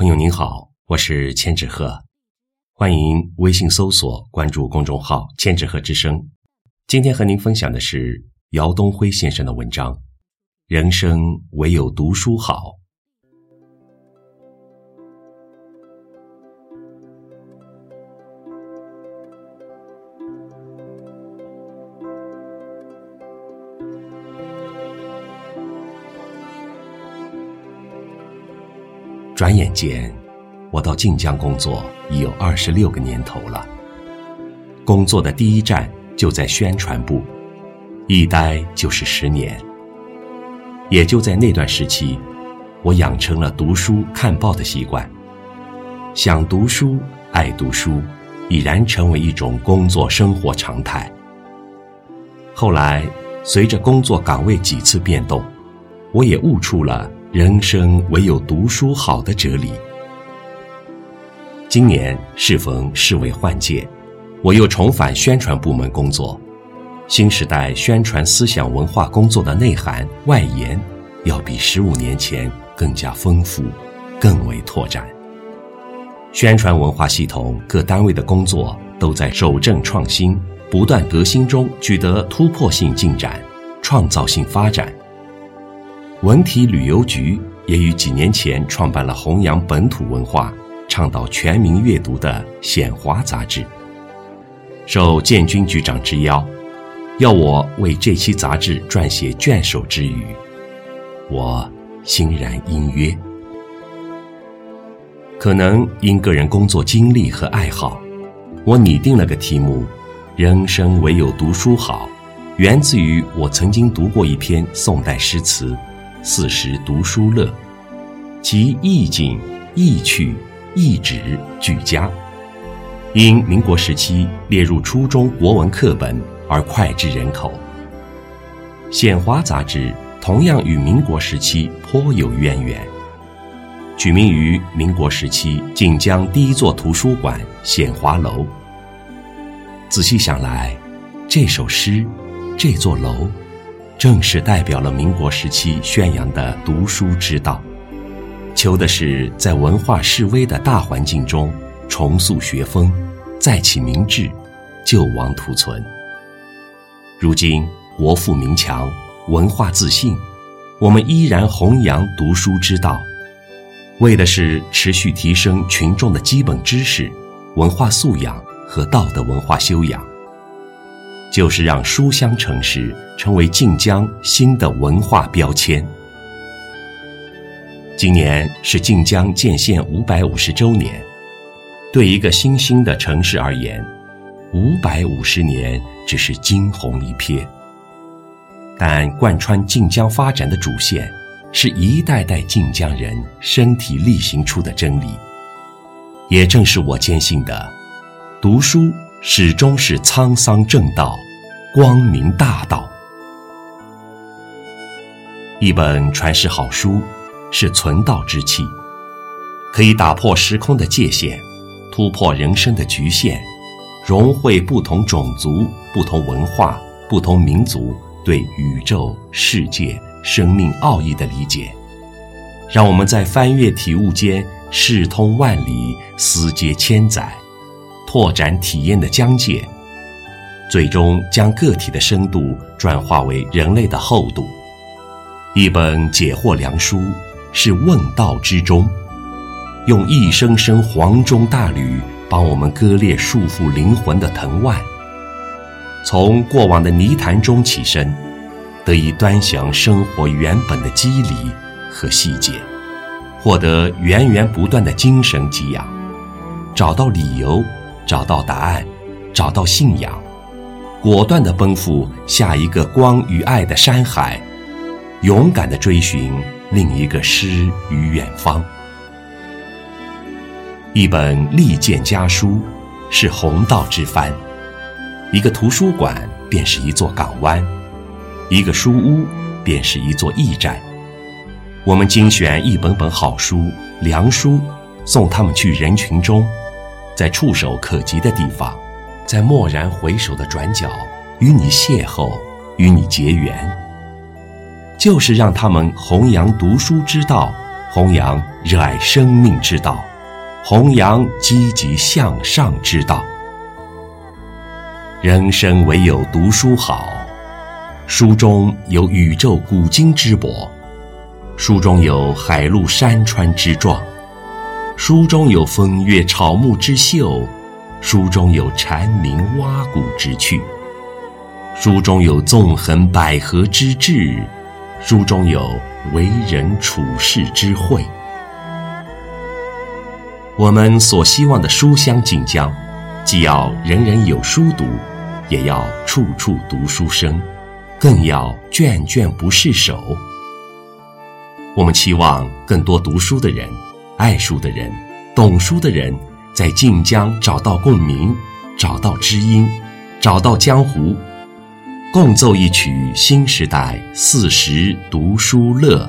朋友您好，我是千纸鹤，欢迎微信搜索关注公众号“千纸鹤之声”。今天和您分享的是姚东辉先生的文章《人生唯有读书好》。转眼间，我到晋江工作已有二十六个年头了。工作的第一站就在宣传部，一待就是十年。也就在那段时期，我养成了读书看报的习惯。想读书、爱读书，已然成为一种工作生活常态。后来，随着工作岗位几次变动，我也悟出了。人生唯有读书好的哲理。今年适逢市委换届，我又重返宣传部门工作。新时代宣传思想文化工作的内涵外延，要比十五年前更加丰富，更为拓展。宣传文化系统各单位的工作都在守正创新、不断革新中取得突破性进展、创造性发展。文体旅游局也于几年前创办了弘扬本土文化、倡导全民阅读的《显华》杂志。受建军局长之邀，要我为这期杂志撰写卷首之语，我欣然应约。可能因个人工作经历和爱好，我拟定了个题目：“人生唯有读书好”，源自于我曾经读过一篇宋代诗词。四时读书乐，其意境、意趣、意旨俱佳，因民国时期列入初中国文课本而脍炙人口。《显华》杂志同样与民国时期颇有渊源，取名于民国时期晋江第一座图书馆显华楼。仔细想来，这首诗，这座楼。正是代表了民国时期宣扬的读书之道，求的是在文化式微的大环境中重塑学风，再起民智，救亡图存。如今国富民强，文化自信，我们依然弘扬读书之道，为的是持续提升群众的基本知识、文化素养和道德文化修养。就是让书香城市成为晋江新的文化标签。今年是晋江建县五百五十周年，对一个新兴的城市而言，五百五十年只是惊鸿一瞥。但贯穿晋江发展的主线，是一代代晋江人身体力行出的真理。也正是我坚信的，读书。始终是沧桑正道，光明大道。一本传世好书，是存道之器，可以打破时空的界限，突破人生的局限，融汇不同种族、不同文化、不同民族对宇宙、世界、生命奥义的理解，让我们在翻阅体悟间，视通万里，思接千载。拓展体验的疆界，最终将个体的深度转化为人类的厚度。一本解惑良书，是问道之中，用一声声黄钟大吕帮我们割裂束缚灵魂的藤蔓，从过往的泥潭中起身，得以端详生活原本的机理和细节，获得源源不断的精神给养，找到理由。找到答案，找到信仰，果断地奔赴下一个光与爱的山海，勇敢地追寻另一个诗与远方。一本利剑家书，是弘道之帆；一个图书馆，便是一座港湾；一个书屋，便是一座驿站。我们精选一本本好书、良书，送他们去人群中。在触手可及的地方，在蓦然回首的转角，与你邂逅，与你结缘，就是让他们弘扬读书之道，弘扬热爱生命之道，弘扬积极向上之道。人生唯有读书好，书中有宇宙古今之博，书中有海陆山川之壮，书中有风月草木之秀，书中有蝉鸣蛙鼓之趣，书中有纵横捭阖之志，书中有。为人处世之慧，我们所希望的书香锦江，既要人人有书读，也要处处读书声，更要卷卷不释手。我们期望更多读书的人、爱书的人、懂书的人，在晋江找到共鸣，找到知音，找到江湖。共奏一曲新时代四时读书乐。